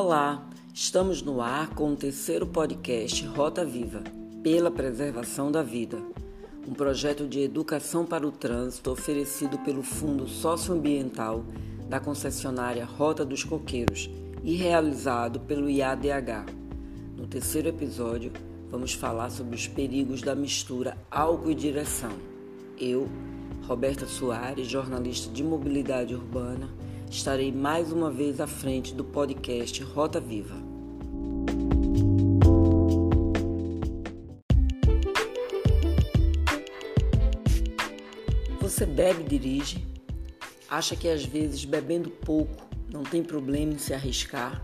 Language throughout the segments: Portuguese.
Olá, estamos no ar com o terceiro podcast Rota Viva, pela preservação da vida, um projeto de educação para o trânsito oferecido pelo Fundo Socioambiental da concessionária Rota dos Coqueiros e realizado pelo IADH. No terceiro episódio, vamos falar sobre os perigos da mistura álcool e direção. Eu, Roberta Soares, jornalista de mobilidade urbana, estarei mais uma vez à frente do podcast Rota Viva. Você bebe e dirige? Acha que às vezes bebendo pouco não tem problema em se arriscar?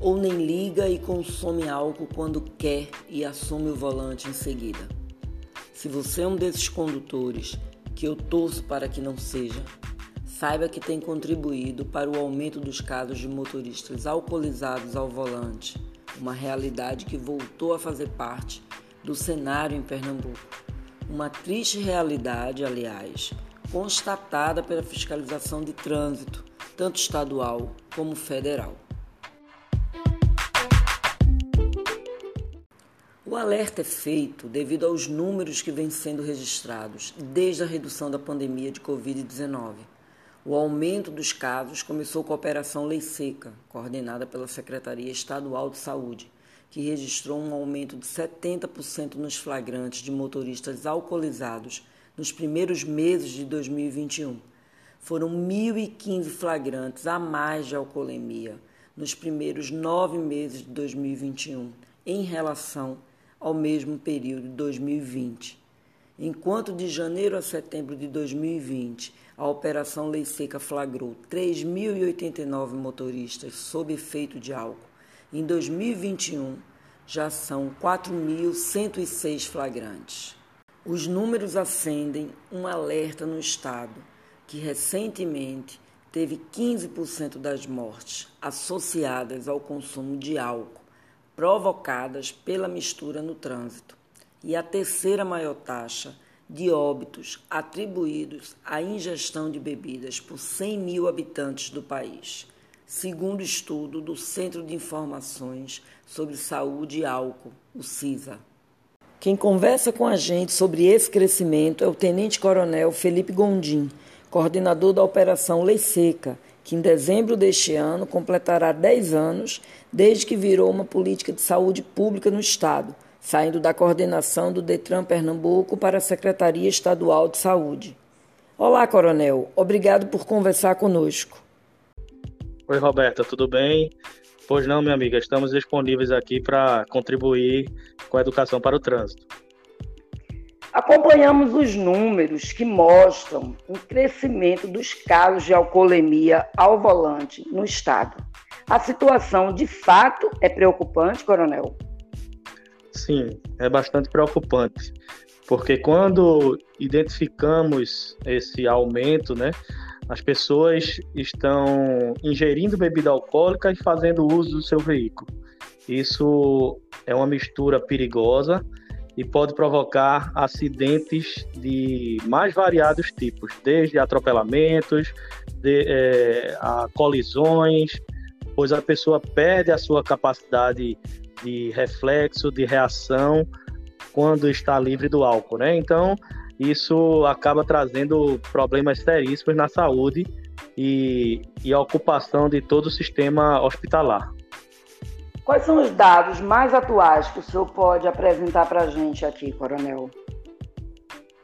Ou nem liga e consome álcool quando quer e assume o volante em seguida? Se você é um desses condutores que eu torço para que não seja, saiba que tem contribuído para o aumento dos casos de motoristas alcoolizados ao volante, uma realidade que voltou a fazer parte do cenário em Pernambuco. Uma triste realidade, aliás, constatada pela fiscalização de trânsito, tanto estadual como federal. O alerta é feito devido aos números que vêm sendo registrados desde a redução da pandemia de Covid-19 o aumento dos casos começou com a Operação Lei Seca, coordenada pela Secretaria Estadual de Saúde, que registrou um aumento de 70% nos flagrantes de motoristas alcoolizados nos primeiros meses de 2021. Foram 1.015 flagrantes a mais de alcoolemia nos primeiros nove meses de 2021, em relação ao mesmo período de 2020. Enquanto de janeiro a setembro de 2020 a Operação Lei Seca flagrou 3.089 motoristas sob efeito de álcool, em 2021 já são 4.106 flagrantes. Os números acendem um alerta no Estado, que recentemente teve 15% das mortes associadas ao consumo de álcool, provocadas pela mistura no trânsito e a terceira maior taxa de óbitos atribuídos à ingestão de bebidas por 100 mil habitantes do país, segundo estudo do Centro de Informações sobre Saúde e Álcool, o CISA. Quem conversa com a gente sobre esse crescimento é o Tenente Coronel Felipe Gondim, coordenador da Operação Lei Seca, que em dezembro deste ano completará 10 anos desde que virou uma política de saúde pública no Estado saindo da coordenação do Detran Pernambuco para a Secretaria Estadual de Saúde. Olá, Coronel. Obrigado por conversar conosco. Oi, Roberta, tudo bem? Pois não, minha amiga, estamos disponíveis aqui para contribuir com a educação para o trânsito. Acompanhamos os números que mostram um crescimento dos casos de alcoolemia ao volante no estado. A situação de fato é preocupante, Coronel? Sim, é bastante preocupante, porque quando identificamos esse aumento, né, as pessoas estão ingerindo bebida alcoólica e fazendo uso do seu veículo. Isso é uma mistura perigosa e pode provocar acidentes de mais variados tipos, desde atropelamentos, de, é, a colisões, pois a pessoa perde a sua capacidade de reflexo, de reação quando está livre do álcool, né? Então, isso acaba trazendo problemas seríssimos na saúde e, e a ocupação de todo o sistema hospitalar. Quais são os dados mais atuais que o senhor pode apresentar para a gente aqui, Coronel?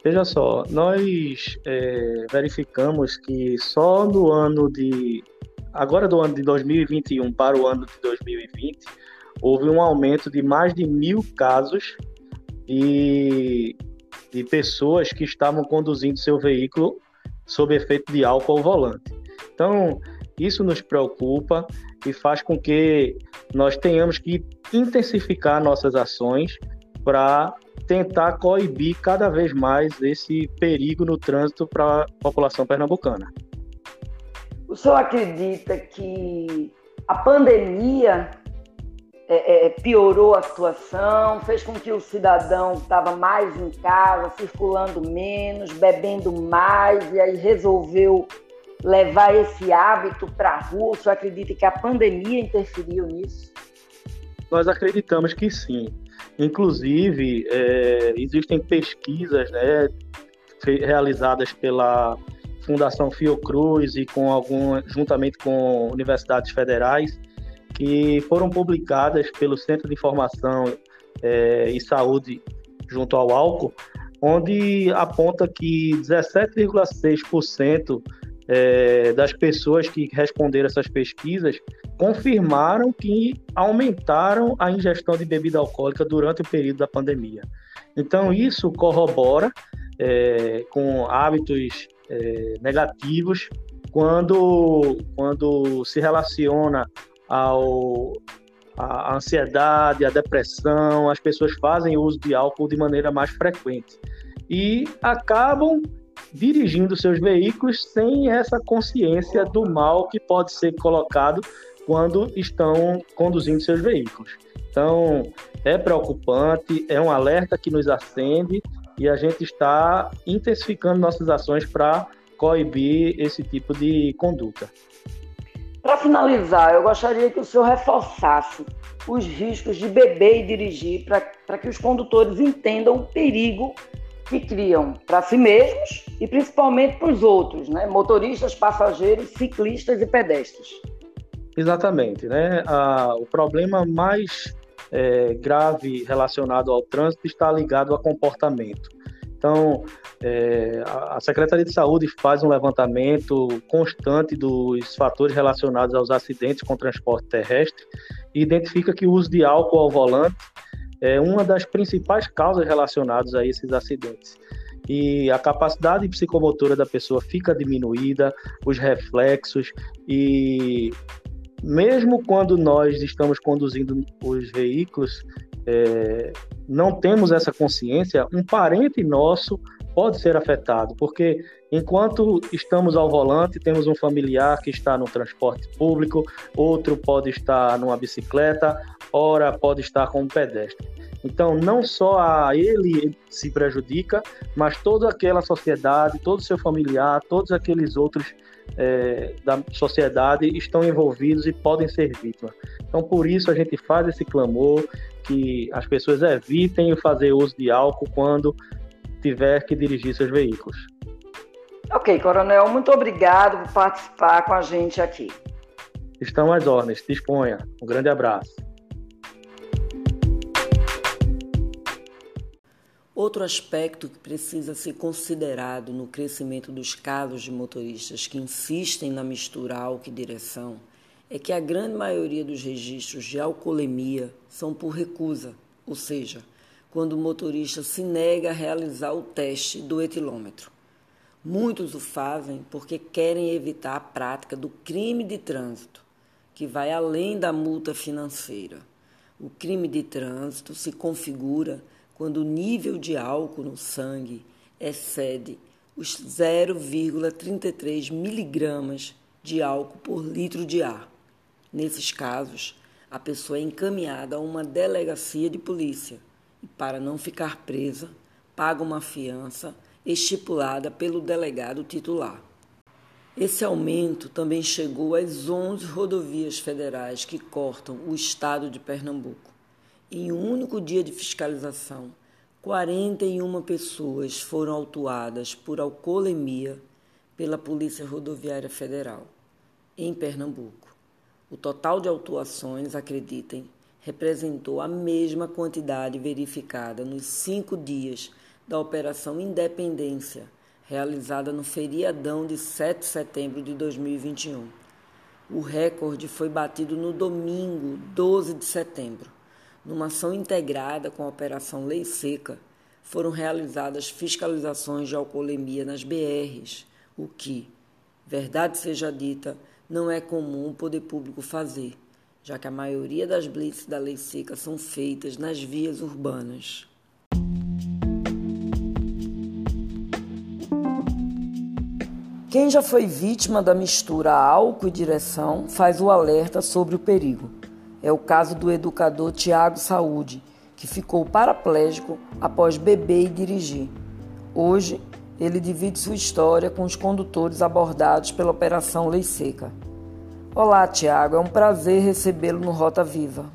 Veja só, nós é, verificamos que só no ano de. Agora do ano de 2021 para o ano de 2020, houve um aumento de mais de mil casos de, de pessoas que estavam conduzindo seu veículo sob efeito de álcool ao volante. Então, isso nos preocupa e faz com que nós tenhamos que intensificar nossas ações para tentar coibir cada vez mais esse perigo no trânsito para a população pernambucana. O senhor acredita que a pandemia é, é, é, piorou a situação, fez com que o cidadão estava mais em casa, circulando menos, bebendo mais, e aí resolveu levar esse hábito para a rua? O senhor acredita que a pandemia interferiu nisso? Nós acreditamos que sim. Inclusive, é, existem pesquisas né, realizadas pela Fundação Fiocruz e com algum, juntamente com universidades federais, que foram publicadas pelo Centro de Informação é, e Saúde junto ao álcool, onde aponta que 17,6% é, das pessoas que responderam essas pesquisas confirmaram que aumentaram a ingestão de bebida alcoólica durante o período da pandemia. Então, isso corrobora é, com hábitos é, negativos quando, quando se relaciona ao, a ansiedade, a depressão, as pessoas fazem uso de álcool de maneira mais frequente e acabam dirigindo seus veículos sem essa consciência do mal que pode ser colocado quando estão conduzindo seus veículos. Então, é preocupante, é um alerta que nos acende e a gente está intensificando nossas ações para coibir esse tipo de conduta. Para finalizar, eu gostaria que o senhor reforçasse os riscos de beber e dirigir para que os condutores entendam o perigo que criam para si mesmos e principalmente para os outros, né? motoristas, passageiros, ciclistas e pedestres. Exatamente. Né? Ah, o problema mais é, grave relacionado ao trânsito está ligado a comportamento. Então, é, a Secretaria de Saúde faz um levantamento constante dos fatores relacionados aos acidentes com transporte terrestre e identifica que o uso de álcool ao volante é uma das principais causas relacionadas a esses acidentes. E a capacidade psicomotora da pessoa fica diminuída, os reflexos, e mesmo quando nós estamos conduzindo os veículos, é, não temos essa consciência, um parente nosso pode ser afetado, porque enquanto estamos ao volante, temos um familiar que está no transporte público, outro pode estar numa bicicleta, ora pode estar como pedestre. Então, não só a ele se prejudica, mas toda aquela sociedade, todo o seu familiar, todos aqueles outros é, da sociedade estão envolvidos e podem ser vítimas. Então, por isso, a gente faz esse clamor que as pessoas evitem fazer uso de álcool quando tiver que dirigir seus veículos. Ok, Coronel, muito obrigado por participar com a gente aqui. Estão às ordens, disponha. Um grande abraço. Outro aspecto que precisa ser considerado no crescimento dos casos de motoristas que insistem na mistura álcool e direção é que a grande maioria dos registros de alcoolemia são por recusa, ou seja, quando o motorista se nega a realizar o teste do etilômetro. Muitos o fazem porque querem evitar a prática do crime de trânsito, que vai além da multa financeira. O crime de trânsito se configura quando o nível de álcool no sangue excede os 0,33 miligramas de álcool por litro de ar. Nesses casos, a pessoa é encaminhada a uma delegacia de polícia e, para não ficar presa, paga uma fiança estipulada pelo delegado titular. Esse aumento também chegou às 11 rodovias federais que cortam o estado de Pernambuco. Em um único dia de fiscalização, 41 pessoas foram autuadas por alcoolemia pela Polícia Rodoviária Federal, em Pernambuco. O total de autuações, acreditem, representou a mesma quantidade verificada nos cinco dias da Operação Independência, realizada no feriadão de 7 de setembro de 2021. O recorde foi batido no domingo, 12 de setembro. Numa ação integrada com a Operação Lei Seca, foram realizadas fiscalizações de alcoolemia nas BRs, o que, verdade seja dita, não é comum o poder público fazer, já que a maioria das blitz da lei seca são feitas nas vias urbanas. Quem já foi vítima da mistura álcool e direção faz o alerta sobre o perigo. É o caso do educador Tiago Saúde, que ficou paraplégico após beber e dirigir. Hoje, ele divide sua história com os condutores abordados pela Operação Lei Seca. Olá, Tiago, é um prazer recebê-lo no Rota Viva.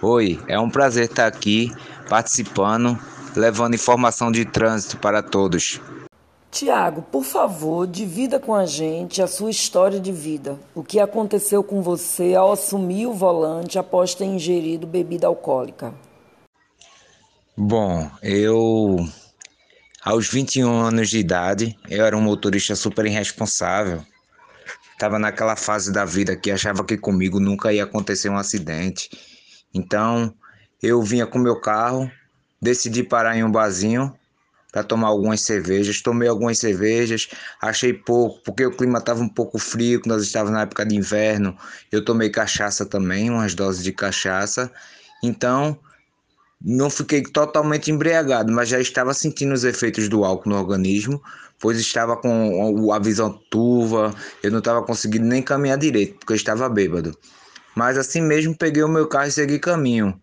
Oi, é um prazer estar aqui participando, levando informação de trânsito para todos. Tiago, por favor, divida com a gente a sua história de vida. O que aconteceu com você ao assumir o volante após ter ingerido bebida alcoólica? Bom, eu aos 21 anos de idade, eu era um motorista super irresponsável. Estava naquela fase da vida que achava que comigo nunca ia acontecer um acidente. Então, eu vinha com meu carro, decidi parar em um barzinho para tomar algumas cervejas. Tomei algumas cervejas, achei pouco, porque o clima estava um pouco frio, nós estávamos na época de inverno. Eu tomei cachaça também, umas doses de cachaça. Então, não fiquei totalmente embriagado, mas já estava sentindo os efeitos do álcool no organismo, pois estava com a visão turva, eu não estava conseguindo nem caminhar direito, porque eu estava bêbado. Mas assim mesmo peguei o meu carro e segui caminho.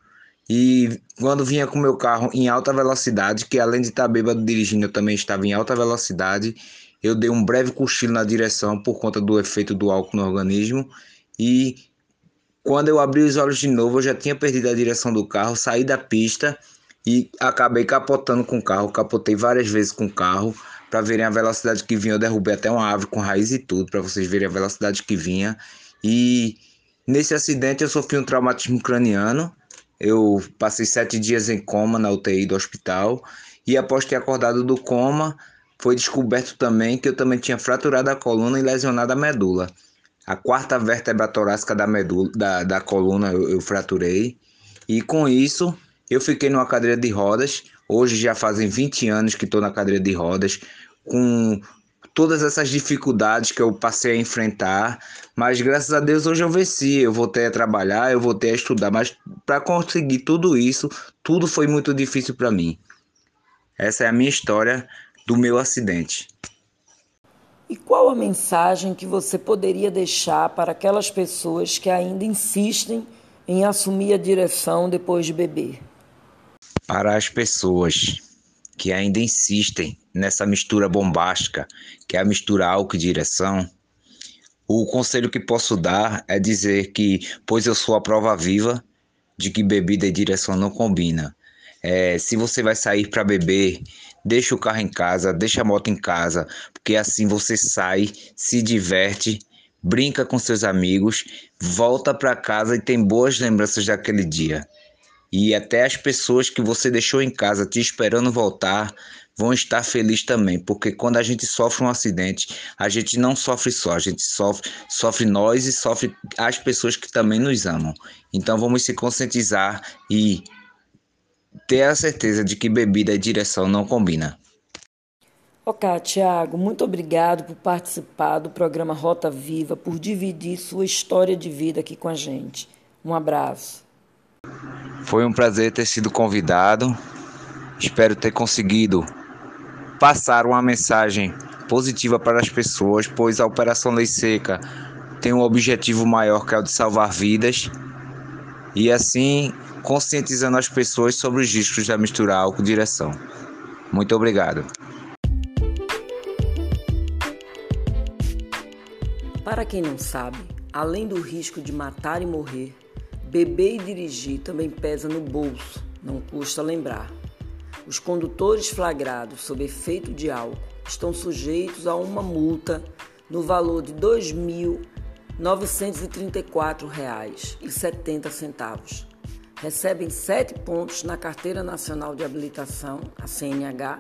E quando vinha com meu carro em alta velocidade, que além de estar bêbado dirigindo, eu também estava em alta velocidade, eu dei um breve cochilo na direção por conta do efeito do álcool no organismo. E quando eu abri os olhos de novo, eu já tinha perdido a direção do carro, saí da pista e acabei capotando com o carro. Capotei várias vezes com o carro para verem a velocidade que vinha. Eu derrubei até uma árvore com raiz e tudo para vocês verem a velocidade que vinha. E nesse acidente eu sofri um traumatismo craniano eu passei sete dias em coma na UTI do hospital e após ter acordado do coma, foi descoberto também que eu também tinha fraturado a coluna e lesionado a medula. A quarta vértebra torácica da medula, da, da coluna eu, eu fraturei e com isso eu fiquei numa cadeira de rodas. Hoje já fazem 20 anos que estou na cadeira de rodas, com todas essas dificuldades que eu passei a enfrentar, mas graças a Deus hoje eu venci, eu voltei a trabalhar, eu voltei a estudar, mas para conseguir tudo isso, tudo foi muito difícil para mim. Essa é a minha história do meu acidente. E qual a mensagem que você poderia deixar para aquelas pessoas que ainda insistem em assumir a direção depois de beber? Para as pessoas que ainda insistem nessa mistura bombástica, que é a mistura álcool e direção, o conselho que posso dar é dizer que, pois eu sou a prova viva de que bebida e direção não combina. É, se você vai sair para beber, deixa o carro em casa, deixa a moto em casa, porque assim você sai, se diverte, brinca com seus amigos, volta para casa e tem boas lembranças daquele dia. E até as pessoas que você deixou em casa te esperando voltar vão estar felizes também, porque quando a gente sofre um acidente, a gente não sofre só, a gente sofre, sofre nós e sofre as pessoas que também nos amam. Então vamos se conscientizar e ter a certeza de que bebida e direção não combina. Ok, Tiago, muito obrigado por participar do programa Rota Viva, por dividir sua história de vida aqui com a gente. Um abraço. Foi um prazer ter sido convidado. Espero ter conseguido passar uma mensagem positiva para as pessoas, pois a Operação Lei Seca tem um objetivo maior que é o de salvar vidas e assim conscientizando as pessoas sobre os riscos da mistura álcool-direção. Muito obrigado. Para quem não sabe, além do risco de matar e morrer, beber e dirigir também pesa no bolso, não custa lembrar. Os condutores flagrados sob efeito de álcool estão sujeitos a uma multa no valor de R$ 2.934,70. Recebem sete pontos na Carteira Nacional de Habilitação, a CNH,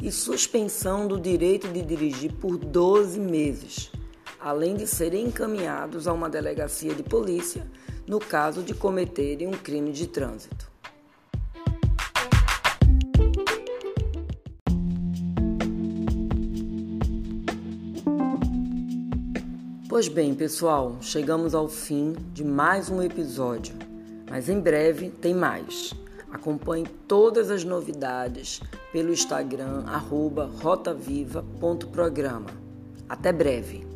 e suspensão do direito de dirigir por 12 meses, além de serem encaminhados a uma delegacia de polícia no caso de cometerem um crime de trânsito. Pois bem, pessoal, chegamos ao fim de mais um episódio, mas em breve tem mais. Acompanhe todas as novidades pelo Instagram rotaviva.programa. Até breve!